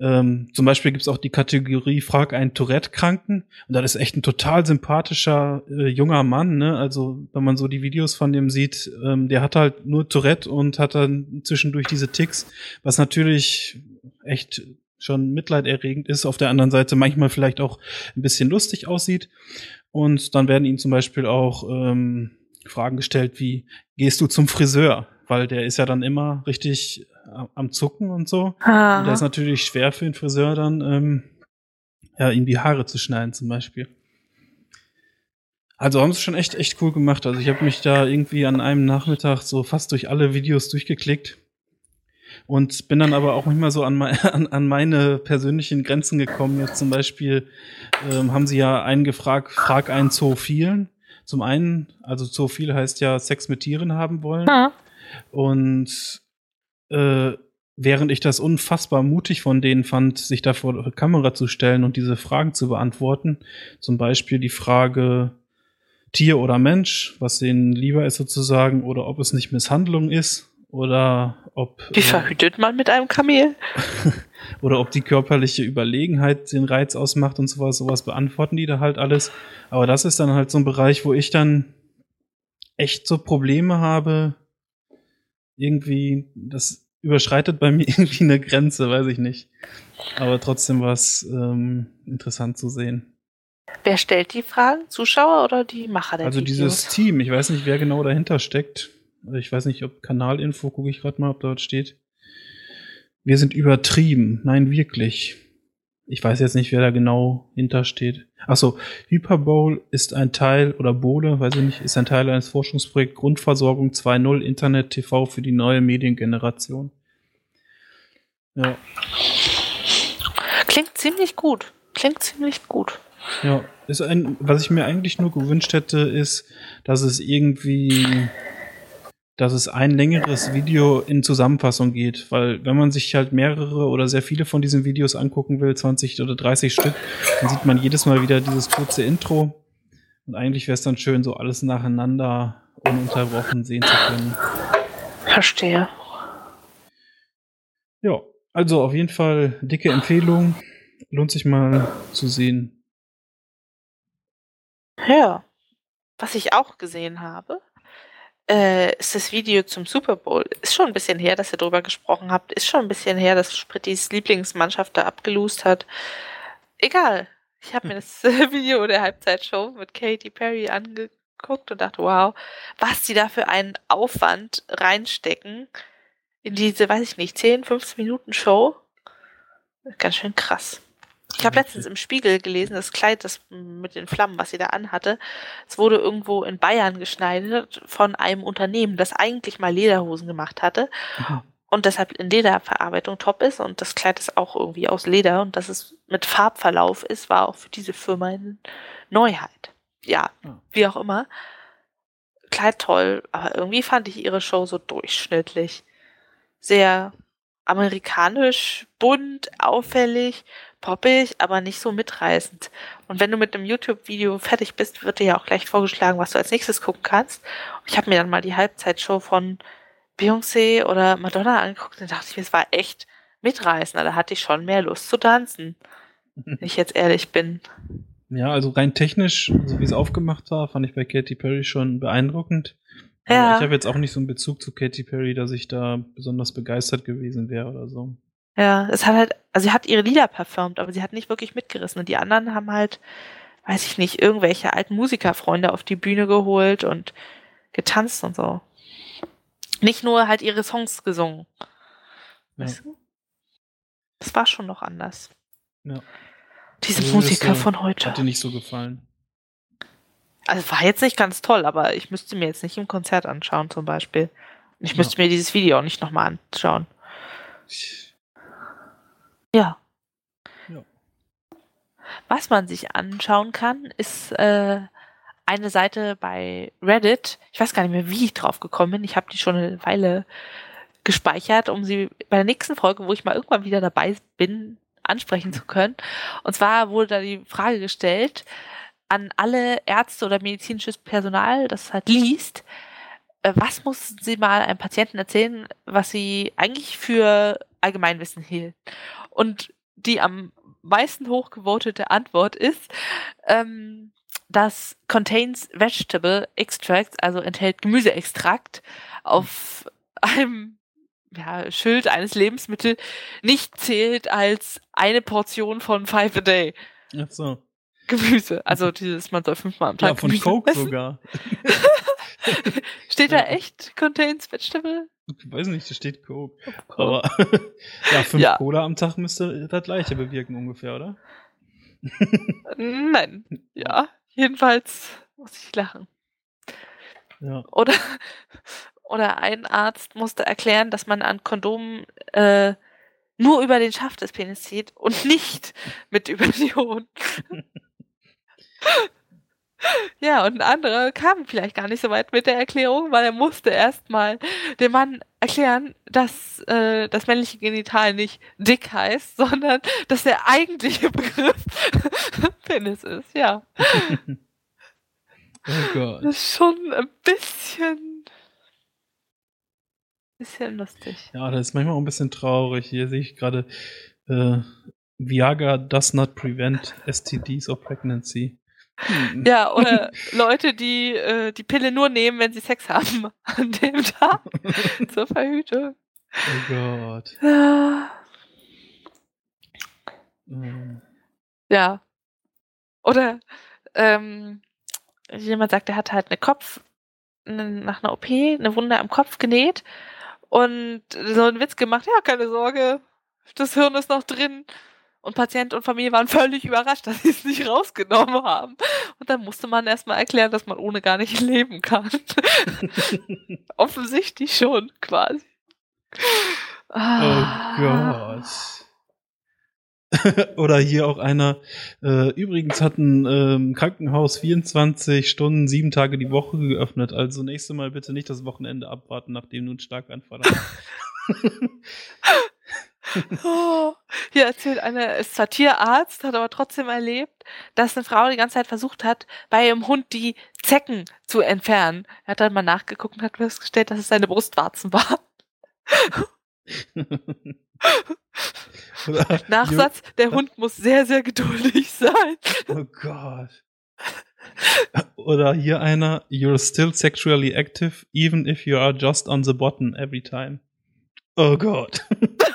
Ähm, zum Beispiel gibt es auch die Kategorie Frag einen Tourette-Kranken. Und das ist echt ein total sympathischer äh, junger Mann. Ne? Also wenn man so die Videos von dem sieht, ähm, der hat halt nur Tourette und hat dann zwischendurch diese Ticks, was natürlich echt schon mitleiderregend ist. Auf der anderen Seite manchmal vielleicht auch ein bisschen lustig aussieht. Und dann werden ihm zum Beispiel auch ähm, Fragen gestellt wie, gehst du zum Friseur? Weil der ist ja dann immer richtig am Zucken und so. Aha. Und der ist natürlich schwer für den Friseur dann, ähm, ja, ihm die Haare zu schneiden zum Beispiel. Also haben sie schon echt, echt cool gemacht. Also ich habe mich da irgendwie an einem Nachmittag so fast durch alle Videos durchgeklickt und bin dann aber auch manchmal so an, an, an meine persönlichen Grenzen gekommen. Jetzt zum Beispiel ähm, haben sie ja einen gefragt, frag einen Zoophilen. Zum einen, also Zoophil heißt ja Sex mit Tieren haben wollen. Ja. Und äh, während ich das unfassbar mutig von denen fand, sich da vor die Kamera zu stellen und diese Fragen zu beantworten, zum Beispiel die Frage Tier oder Mensch, was denen lieber ist sozusagen, oder ob es nicht Misshandlung ist, oder ob. Wie äh, verhütet man mit einem Kamel? oder ob die körperliche Überlegenheit den Reiz ausmacht und sowas, sowas beantworten die da halt alles. Aber das ist dann halt so ein Bereich, wo ich dann echt so Probleme habe. Irgendwie, das überschreitet bei mir irgendwie eine Grenze, weiß ich nicht. Aber trotzdem war es ähm, interessant zu sehen. Wer stellt die Fragen? Zuschauer oder die Macher der Also Videos? dieses Team, ich weiß nicht, wer genau dahinter steckt. Ich weiß nicht, ob Kanalinfo, gucke ich gerade mal, ob dort steht. Wir sind übertrieben. Nein, wirklich. Ich weiß jetzt nicht, wer da genau hintersteht. Achso, Hyperbowl ist ein Teil, oder Bole, weiß ich nicht, ist ein Teil eines Forschungsprojekts Grundversorgung 2.0 Internet TV für die neue Mediengeneration. Ja. Klingt ziemlich gut. Klingt ziemlich gut. Ja, ist ein, was ich mir eigentlich nur gewünscht hätte, ist, dass es irgendwie dass es ein längeres Video in Zusammenfassung geht, weil wenn man sich halt mehrere oder sehr viele von diesen Videos angucken will, 20 oder 30 Stück, dann sieht man jedes Mal wieder dieses kurze Intro und eigentlich wäre es dann schön, so alles nacheinander ununterbrochen sehen zu können. Verstehe. Ja, also auf jeden Fall dicke Empfehlung, lohnt sich mal zu sehen. Ja, was ich auch gesehen habe, äh, ist das Video zum Super Bowl. Ist schon ein bisschen her, dass ihr drüber gesprochen habt. Ist schon ein bisschen her, dass Sprittis Lieblingsmannschaft da abgelost hat. Egal. Ich habe mir das Video der Halbzeitshow mit Katy Perry angeguckt und dachte, wow, was die da für einen Aufwand reinstecken in diese, weiß ich nicht, 10, 15 Minuten Show. Ganz schön krass. Ich habe letztens im Spiegel gelesen, das Kleid, das mit den Flammen, was sie da anhatte, es wurde irgendwo in Bayern geschneidert von einem Unternehmen, das eigentlich mal Lederhosen gemacht hatte und deshalb in Lederverarbeitung top ist und das Kleid ist auch irgendwie aus Leder und das ist mit Farbverlauf ist, war auch für diese Firma eine Neuheit. Ja, Ja. wie auch immer. Kleid toll, aber irgendwie fand ich ihre Show so durchschnittlich. Sehr amerikanisch, bunt, auffällig, poppig, aber nicht so mitreißend. Und wenn du mit einem YouTube-Video fertig bist, wird dir ja auch gleich vorgeschlagen, was du als nächstes gucken kannst. Ich habe mir dann mal die Halbzeitshow von Beyoncé oder Madonna angeguckt und dachte ich mir, es war echt mitreißend. Da hatte ich schon mehr Lust zu tanzen, wenn ich jetzt ehrlich bin. Ja, also rein technisch, so wie es aufgemacht war, fand ich bei Katy Perry schon beeindruckend. Aber Ja. ich habe jetzt auch nicht so einen Bezug zu Katy Perry, dass ich da besonders begeistert gewesen wäre oder so. Ja, es hat halt, also sie hat ihre Lieder performt, aber sie hat nicht wirklich mitgerissen. Und die anderen haben halt, weiß ich nicht, irgendwelche alten Musikerfreunde auf die Bühne geholt und getanzt und so. Nicht nur halt ihre Songs gesungen. Ja. Weißt du? Das war schon noch anders. Ja. Diese Also Musiker das, äh, von heute. Hat dir nicht so gefallen. Also war jetzt nicht ganz toll, aber ich müsste mir jetzt nicht im Konzert anschauen zum Beispiel. Ich Ja. müsste mir dieses Video auch nicht nochmal anschauen. Ja. Ja. Was man sich anschauen kann, ist äh, eine Seite bei Reddit. Ich weiß gar nicht mehr, wie ich drauf gekommen bin. Ich habe die schon eine Weile gespeichert, um sie bei der nächsten Folge, wo ich mal irgendwann wieder dabei bin, ansprechen zu können. Und zwar wurde da die Frage gestellt an alle Ärzte oder medizinisches Personal, das halt liest, äh, was mussten sie mal einem Patienten erzählen, was sie eigentlich für Allgemeinwissen hielten? Und die am meisten hochgevotete Antwort ist, ähm, das contains vegetable extracts, also enthält Gemüseextrakt auf einem ja, Schild eines Lebensmittels nicht zählt als eine Portion von five a day Ach so. Gemüse. Also dieses, man soll fünfmal am Tag Ja, von Gemüse Coke essen. sogar. Steht da echt contains vegetable? Ich weiß nicht, da steht Coke. Coke. Aber ja, fünf Ja. Cola am Tag müsste das gleiche bewirken ungefähr, oder? Nein. Ja, jedenfalls muss ich lachen. Ja. Oder, oder ein Arzt musste erklären, dass man an Kondomen äh, nur über den Schaft des Penis zieht und nicht mit über die Hoden. ja, und ein anderer kam vielleicht gar nicht so weit mit der Erklärung, weil er musste erstmal dem Mann erklären, dass äh, das männliche Genital nicht dick heißt, sondern dass der eigentliche Begriff Penis ist. Ja, Oh Gott. das ist schon ein bisschen, bisschen lustig. Ja, das ist manchmal auch ein bisschen traurig. Hier sehe ich gerade, äh, Viagra does not prevent STDs or pregnancy. Hm. Ja, oder Leute, die äh, die Pille nur nehmen, wenn sie Sex haben an dem Tag zur Verhütung. Oh Gott. Ja. Ja. Oder ähm, jemand sagt, er hat halt eine Kopf, ne- nach einer OP eine Wunde am Kopf genäht und so einen Witz gemacht, ja, keine Sorge, das Hirn ist noch drin. Und Patient und Familie waren völlig überrascht, dass sie es nicht rausgenommen haben. Und dann musste man erstmal erklären, dass man ohne gar nicht leben kann. Offensichtlich schon, quasi. Oh. Gott. Oder hier auch einer, äh, übrigens hat ein ähm, Krankenhaus 24 Stunden, sieben Tage die Woche geöffnet. Also nächstes Mal bitte nicht das Wochenende abwarten, nachdem du einen Schlaganfall hast. Oh, hier erzählt einer, ist zwar Tierarzt, hat aber trotzdem erlebt, dass eine Frau die ganze Zeit versucht hat, bei ihrem Hund die Zecken zu entfernen. Er hat dann mal nachgeguckt und hat festgestellt, dass es seine Brustwarzen waren. Nachsatz, der Hund muss sehr, sehr geduldig sein. Oh Gott. Oder hier einer, you're still sexually active, even if you are just on the bottom every time. Oh Gott.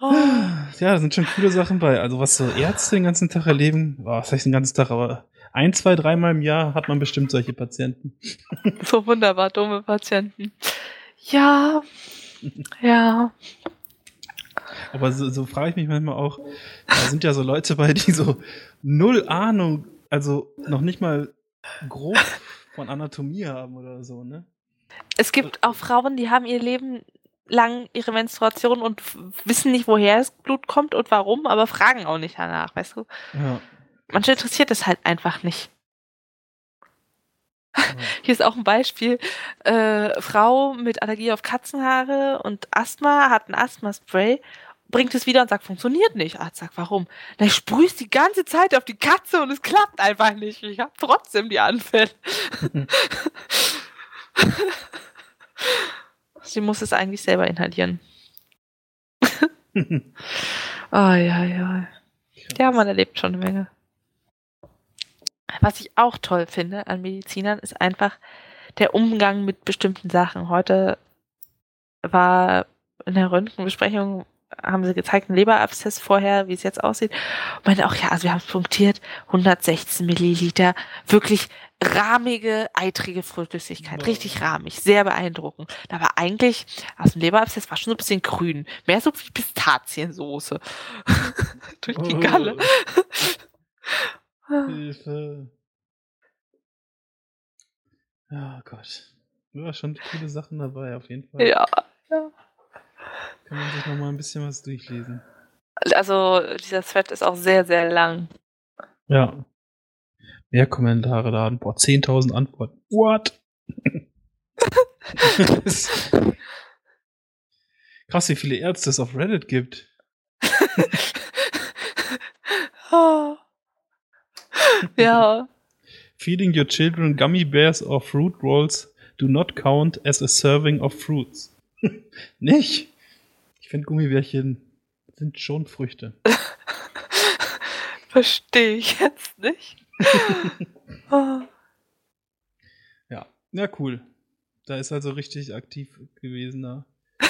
Oh, Ja, da sind schon coole Sachen bei. Also was so Ärzte den ganzen Tag erleben, boah, was heißt den ganzen Tag, aber ein, zwei, dreimal im Jahr hat man bestimmt solche Patienten. so wunderbar dumme Patienten. Ja, ja. Aber so, so frage ich mich manchmal auch, da sind ja so Leute bei, die so null Ahnung, also noch nicht mal grob von Anatomie haben oder so, ne? Es gibt auch Frauen, die haben ihr Leben lang ihre Menstruation und wissen nicht, woher das Blut kommt und warum, aber fragen auch nicht danach, weißt du? Ja. Manche interessiert es halt einfach nicht. Hier ist auch ein Beispiel. Äh, Frau mit Allergie auf Katzenhaare und Asthma hat ein Asthma-Spray, bringt es wieder und sagt, funktioniert nicht. Arzt sagt, warum? Na, ich sprühe es die ganze Zeit auf die Katze und es klappt einfach nicht. Ich habe trotzdem die Anfälle. Sie muss es eigentlich selber inhalieren. oh, ja, ja. Ja, man erlebt schon eine Menge. Was ich auch toll finde an Medizinern, ist einfach der Umgang mit bestimmten Sachen. Heute war in der Röntgenbesprechung haben sie gezeigt, ein Leberabszess vorher, wie es jetzt aussieht. Und meinte auch, ja, also wir haben es punktiert, 116 Milliliter, wirklich rahmige, eitrige Flüssigkeit, richtig rahmig, sehr beeindruckend. Da war eigentlich, aus dem Leberabszess war schon so ein bisschen grün, mehr so wie Pistaziensoße durch die Galle. Hilfe. Ja, Gott. Ja, schon coole Sachen dabei, auf jeden Fall. Ja, ja. Kann man sich noch mal ein bisschen was durchlesen. Also, dieser Thread ist auch sehr, sehr lang. Ja. Mehr Kommentare laden. Boah, 10.000 Antworten. What? Krass, wie viele Ärzte es auf Reddit gibt. oh. ja. Feeding your children gummy bears or fruit rolls do not count as a serving of fruits. Nicht? Ich finde Gummibärchen sind schon Früchte. Verstehe ich jetzt nicht. Oh. Ja, ja, cool. Da ist also richtig aktiv gewesen da.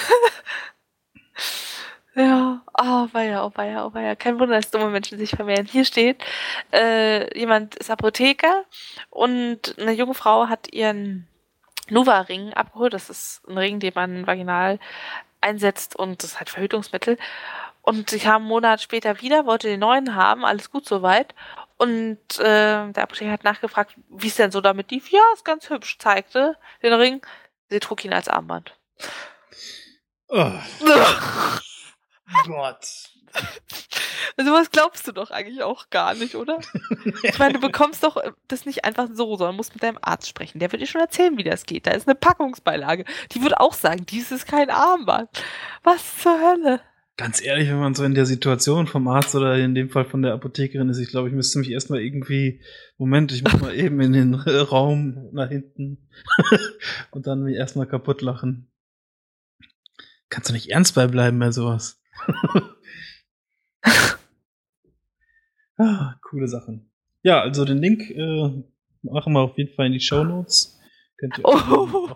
Ja, oh weia, oh weia, oh weia. Kein Wunder, dass dumme Menschen sich vermehren. Hier steht, äh, jemand ist Apotheker und eine junge Frau hat ihren Nuva-Ring abgeholt. Das ist ein Ring, den man vaginal einsetzt und das ist halt Verhütungsmittel. Und sie kam einen Monat später wieder, wollte den neuen haben, alles gut soweit. Und äh, der Apotheker hat nachgefragt, wie es denn so damit lief. Ja, ist ganz hübsch, zeigte den Ring. Sie trug ihn als Armband. Oh. Gott. Also was glaubst du doch eigentlich auch gar nicht, oder? Ich meine, du bekommst doch das nicht einfach so, sondern musst mit deinem Arzt sprechen. Der wird dir schon erzählen, wie das geht. Da ist eine Packungsbeilage. Die wird auch sagen, dies ist kein Armband. Was zur Hölle? Ganz ehrlich, wenn man so in der Situation vom Arzt oder in dem Fall von der Apothekerin ist, ich glaube, ich müsste mich erstmal irgendwie, Moment, ich muss mal eben in den Raum nach hinten und dann mich erstmal kaputt lachen. Kannst du nicht ernst beibleiben bei sowas? ah, coole Sachen. Ja, also den Link äh, machen wir auf jeden Fall in die Show Notes. Oh.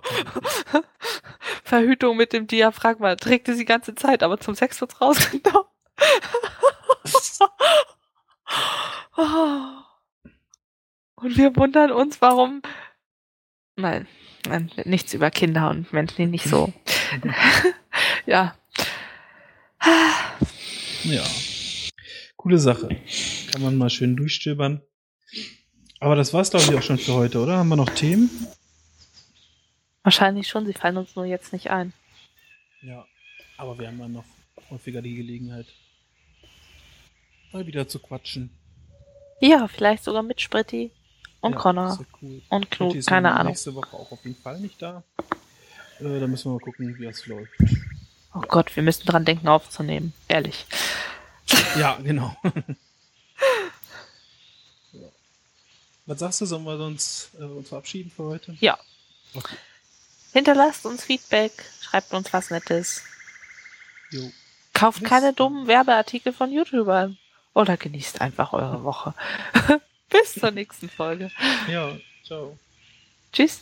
Verhütung mit dem Diaphragma. Trägt sie die ganze Zeit, aber zum Sex wird's rausgenommen. und wir wundern uns, warum. Nein, nein, nichts über Kinder und Menschen, die nicht so. ja. Ja. Coole Sache. Kann man mal schön durchstöbern. Aber das war's, glaube ich, auch schon für heute, oder? Haben wir noch Themen? Wahrscheinlich schon, sie fallen uns nur jetzt nicht ein. Ja, aber wir haben ja noch häufiger die Gelegenheit, mal wieder zu quatschen. Ja, vielleicht sogar mit Spritti und Ja, Connor cool. und Knut, keine Ahnung. Nächste Woche auch auf jeden Fall nicht da. Äh, da müssen wir mal gucken, wie das läuft. Oh Gott, wir müssen dran denken aufzunehmen. Ehrlich. Ja, genau. Ja. Was sagst du, sollen wir uns, äh, uns verabschieden für heute? Ja. Okay. Hinterlasst uns Feedback, schreibt uns was Nettes. Jo. Kauft Bis keine dummen Werbeartikel von YouTubern. Oder genießt einfach eure Woche. Bis zur nächsten Folge. Ja, ciao. Tschüss.